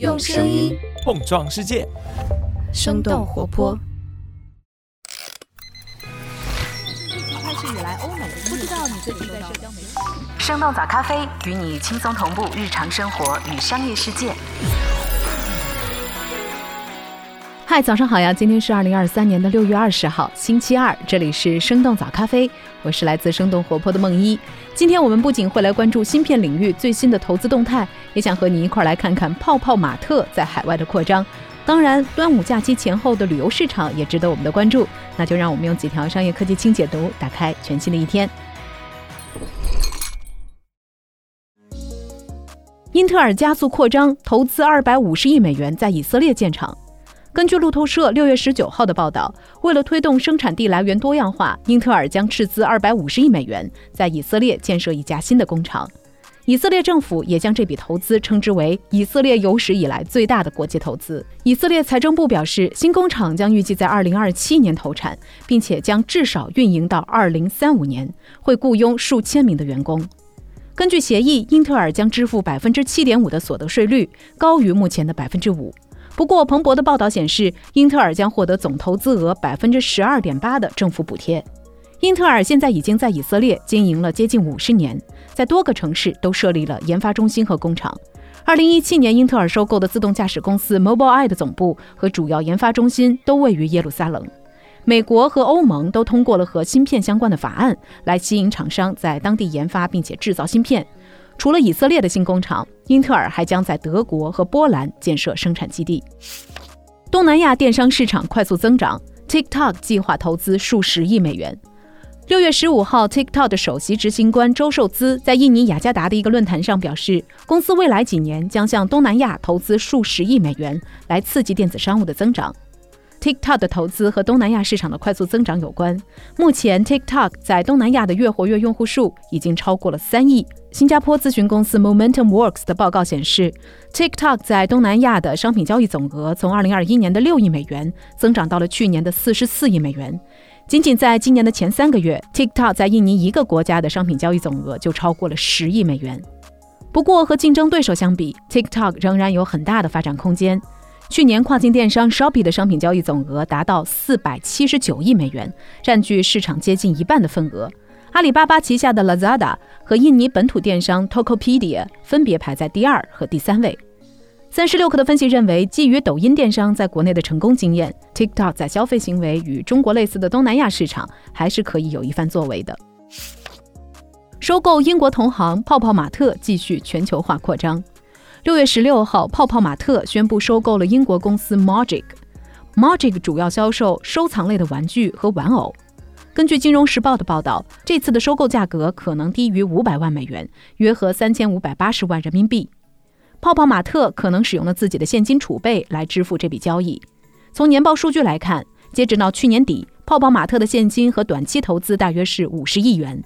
用声音碰撞世界，生动活泼。开始以来，欧美不知道你最近在社交媒体。生动早咖啡与你轻松同步日常生活与商业世界。嗨，早上好呀！今天是二零二三年的六月二十号，星期二，这里是生动早咖啡，我是来自生动活泼的梦一。今天我们不仅会来关注芯片领域最新的投资动态，也想和你一块来看看泡泡玛特在海外的扩张。当然，端午假期前后的旅游市场也值得我们的关注。那就让我们用几条商业科技轻解读，打开全新的一天。英特尔加速扩张，投资二百五十亿美元在以色列建厂。根据路透社六月十九号的报道，为了推动生产地来源多样化，英特尔将斥资二百五十亿美元在以色列建设一家新的工厂。以色列政府也将这笔投资称之为以色列有史以来最大的国际投资。以色列财政部表示，新工厂将预计在二零二七年投产，并且将至少运营到二零三五年，会雇佣数千名的员工。根据协议，英特尔将支付百分之七点五的所得税率，高于目前的百分之五。不过，彭博的报道显示，英特尔将获得总投资额百分之十二点八的政府补贴。英特尔现在已经在以色列经营了接近五十年，在多个城市都设立了研发中心和工厂。二零一七年，英特尔收购的自动驾驶公司 Mobileye 的总部和主要研发中心都位于耶路撒冷。美国和欧盟都通过了和芯片相关的法案，来吸引厂商在当地研发并且制造芯片。除了以色列的新工厂，英特尔还将在德国和波兰建设生产基地。东南亚电商市场快速增长，TikTok 计划投资数十亿美元。六月十五号，TikTok 的首席执行官周受资在印尼雅加达的一个论坛上表示，公司未来几年将向东南亚投资数十亿美元，来刺激电子商务的增长。TikTok 的投资和东南亚市场的快速增长有关。目前，TikTok 在东南亚的月活跃用户数已经超过了三亿。新加坡咨询公司 Momentum Works 的报告显示，TikTok 在东南亚的商品交易总额从2021年的6亿美元增长到了去年的44亿美元。仅仅在今年的前三个月，TikTok 在印尼一个国家的商品交易总额就超过了10亿美元。不过，和竞争对手相比，TikTok 仍然有很大的发展空间。去年跨境电商 Shopee 的商品交易总额达到四百七十九亿美元，占据市场接近一半的份额。阿里巴巴旗下的 Lazada 和印尼本土电商 Tokopedia 分别排在第二和第三位。三十六氪的分析认为，基于抖音电商在国内的成功经验，TikTok 在消费行为与中国类似的东南亚市场还是可以有一番作为的。收购英国同行泡泡玛特继续全球化扩张。六月十六号，泡泡玛特宣布收购了英国公司 Magic。Magic 主要销售收藏类的玩具和玩偶。根据《金融时报》的报道，这次的收购价格可能低于五百万美元，约合三千五百八十万人民币。泡泡玛特可能使用了自己的现金储备来支付这笔交易。从年报数据来看，截止到去年底，泡泡玛特的现金和短期投资大约是五十亿元。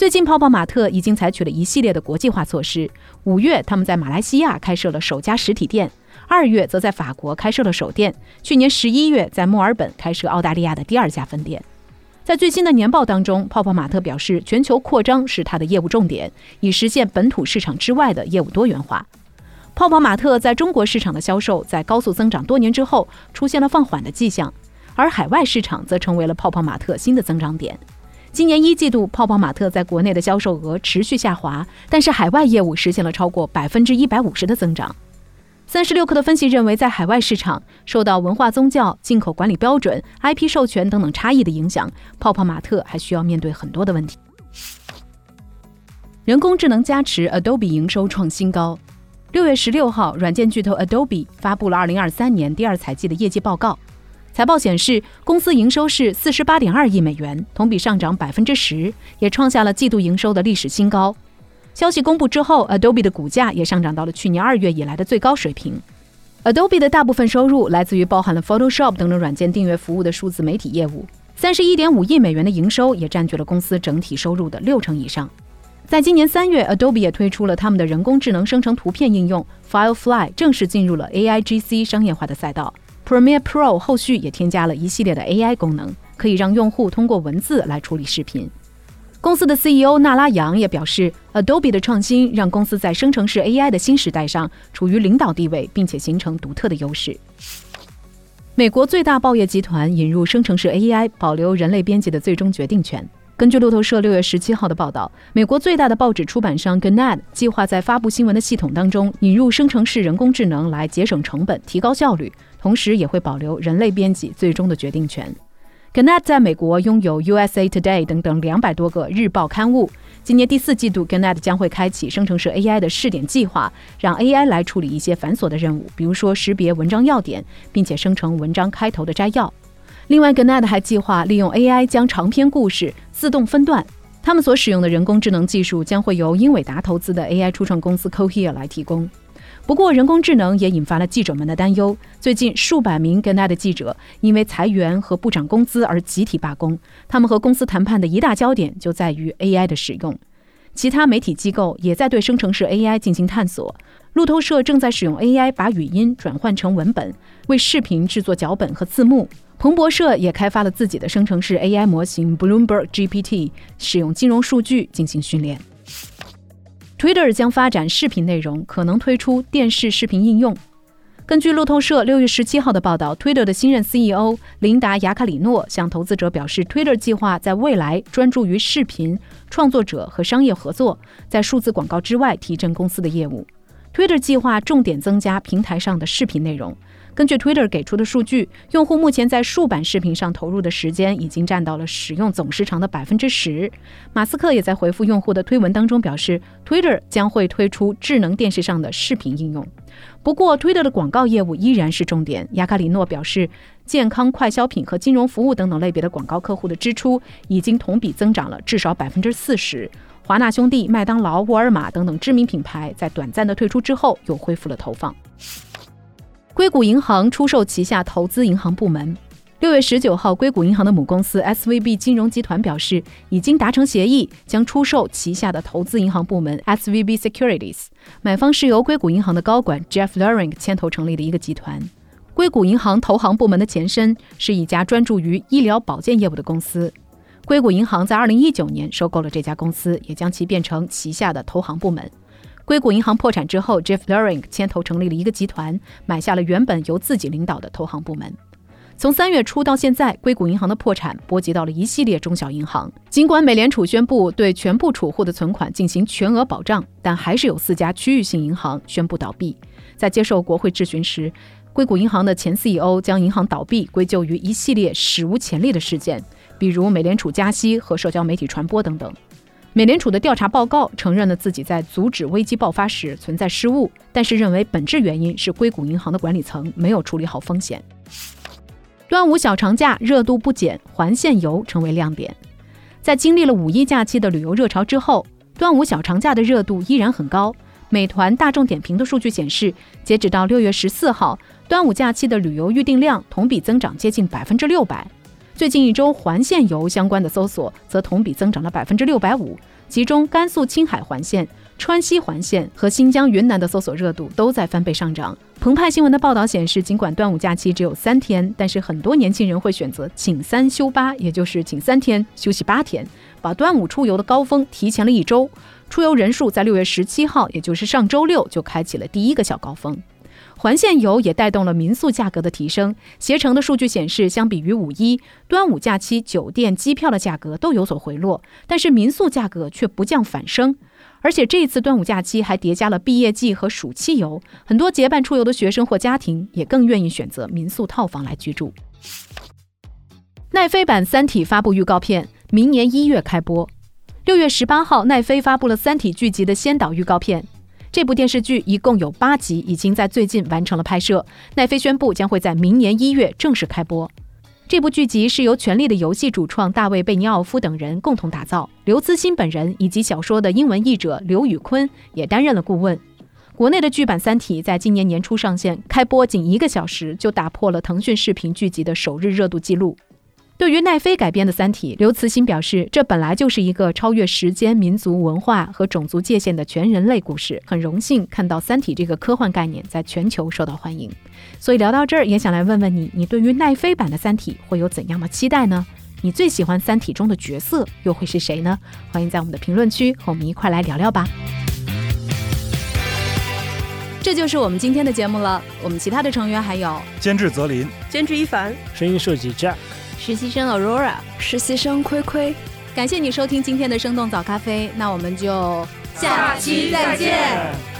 最近，泡泡玛特已经采取了一系列的国际化措施。五月，他们在马来西亚开设了首家实体店；二月，则在法国开设了首店；去年十一月，在墨尔本开设澳大利亚的第二家分店。在最新的年报当中，泡泡玛特表示，全球扩张是它的业务重点，以实现本土市场之外的业务多元化。泡泡玛特在中国市场的销售在高速增长多年之后，出现了放缓的迹象，而海外市场则成为了泡泡玛特新的增长点。今年一季度，泡泡玛特在国内的销售额持续下滑，但是海外业务实现了超过百分之一百五十的增长。三十六氪的分析认为，在海外市场受到文化、宗教、进口管理标准、IP 授权等等差异的影响，泡泡玛特还需要面对很多的问题。人工智能加持，Adobe 营收创新高。六月十六号，软件巨头 Adobe 发布了二零二三年第二财季的业绩报告。财报显示，公司营收是四十八点二亿美元，同比上涨百分之十，也创下了季度营收的历史新高。消息公布之后，Adobe 的股价也上涨到了去年二月以来的最高水平。Adobe 的大部分收入来自于包含了 Photoshop 等等软件订阅服务的数字媒体业务，三十一点五亿美元的营收也占据了公司整体收入的六成以上。在今年三月，Adobe 也推出了他们的人工智能生成图片应用 Firefly，正式进入了 AIGC 商业化的赛道。Premiere Pro 后续也添加了一系列的 AI 功能，可以让用户通过文字来处理视频。公司的 CEO 纳拉扬也表示，Adobe 的创新让公司在生成式 AI 的新时代上处于领导地位，并且形成独特的优势。美国最大报业集团引入生成式 AI，保留人类编辑的最终决定权。根据路透社六月十七号的报道，美国最大的报纸出版商 Gann 计划在发布新闻的系统当中引入生成式人工智能，来节省成本、提高效率，同时也会保留人类编辑最终的决定权。Gannett 在美国拥有 USA Today 等等两百多个日报刊物。今年第四季度，Gannett 将会开启生成式 AI 的试点计划，让 AI 来处理一些繁琐的任务，比如说识别文章要点，并且生成文章开头的摘要。另外，Gannett 还计划利用 AI 将长篇故事自动分段。他们所使用的人工智能技术将会由英伟达投资的 AI 初创公司 Cohere 来提供。不过，人工智能也引发了记者们的担忧。最近，数百名 Gannett 的记者因为裁员和不涨工资而集体罢工。他们和公司谈判的一大焦点就在于 AI 的使用。其他媒体机构也在对生成式 AI 进行探索。路透社正在使用 AI 把语音转换成文本，为视频制作脚本和字幕。彭博社也开发了自己的生成式 AI 模型 Bloomberg GPT，使用金融数据进行训练。Twitter 将发展视频内容，可能推出电视视频应用。根据路透社六月十七号的报道，Twitter 的新任 CEO 琳达·雅卡里诺向投资者表示，Twitter 计划在未来专注于视频创作者和商业合作，在数字广告之外提振公司的业务。Twitter 计划重点增加平台上的视频内容。根据 Twitter 给出的数据，用户目前在竖版视频上投入的时间已经占到了使用总时长的百分之十。马斯克也在回复用户的推文当中表示，Twitter 将会推出智能电视上的视频应用。不过，Twitter 的广告业务依然是重点。亚卡里诺表示，健康、快消品和金融服务等等类别的广告客户的支出已经同比增长了至少百分之四十。华纳兄弟、麦当劳、沃尔玛等等知名品牌在短暂的退出之后，又恢复了投放。硅谷银行出售旗下投资银行部门。六月十九号，硅谷银行的母公司 SVB 金融集团表示，已经达成协议，将出售旗下的投资银行部门 SVB Securities。买方是由硅谷银行的高管 Jeff Luring 牵头成立的一个集团。硅谷银行投行部门的前身是一家专注于医疗保健业务的公司。硅谷银行在二零一九年收购了这家公司，也将其变成旗下的投行部门。硅谷银行破产之后，Jeff Lurink 牵头成立了一个集团，买下了原本由自己领导的投行部门。从三月初到现在，硅谷银行的破产波及到了一系列中小银行。尽管美联储宣布对全部储户的存款进行全额保障，但还是有四家区域性银行宣布倒闭。在接受国会质询时，硅谷银行的前 CEO 将银行倒闭归咎于一系列史无前例的事件，比如美联储加息和社交媒体传播等等。美联储的调查报告承认了自己在阻止危机爆发时存在失误，但是认为本质原因是硅谷银行的管理层没有处理好风险。端午小长假热度不减，环线游成为亮点。在经历了五一假期的旅游热潮之后，端午小长假的热度依然很高。美团、大众点评的数据显示，截止到六月十四号，端午假期的旅游预订量同比增长接近百分之六百。最近一周环线游相关的搜索则同比增长了百分之六百五，其中甘肃青海环线、川西环线和新疆云南的搜索热度都在翻倍上涨。澎湃新闻的报道显示，尽管端午假期只有三天，但是很多年轻人会选择请三休八，也就是请三天休息八天，把端午出游的高峰提前了一周。出游人数在六月十七号，也就是上周六就开启了第一个小高峰。环线游也带动了民宿价格的提升。携程的数据显示，相比于五一、端午假期，酒店、机票的价格都有所回落，但是民宿价格却不降反升。而且这一次端午假期还叠加了毕业季和暑期游，很多结伴出游的学生或家庭也更愿意选择民宿套房来居住。奈飞版《三体》发布预告片，明年一月开播。六月十八号，奈飞发布了《三体》剧集的先导预告片。这部电视剧一共有八集，已经在最近完成了拍摄。奈飞宣布将会在明年一月正式开播。这部剧集是由《权力的游戏》主创大卫·贝尼奥夫等人共同打造，刘慈欣本人以及小说的英文译者刘宇坤也担任了顾问。国内的剧版《三体》在今年年初上线，开播仅一个小时就打破了腾讯视频剧集的首日热度记录。对于奈飞改编的三体刘慈欣表示这本来就是一个超越时间民族文化和种族界限的全人类故事很荣幸看到三体这个科幻概念在全球受到欢迎。所以聊到这儿也想来问问你你对于奈飞版的三体会有怎样的期待呢？你最喜欢三体中的角色又会是谁呢？欢迎在我们的评论区和我们一块来聊聊吧。这就是我们今天的节目了我们其他的成员还有监制泽林监制一凡声音设计 jack 实习生 aurora 实习生亏亏。感谢你收听今天的生动早咖啡那我们就下期再见。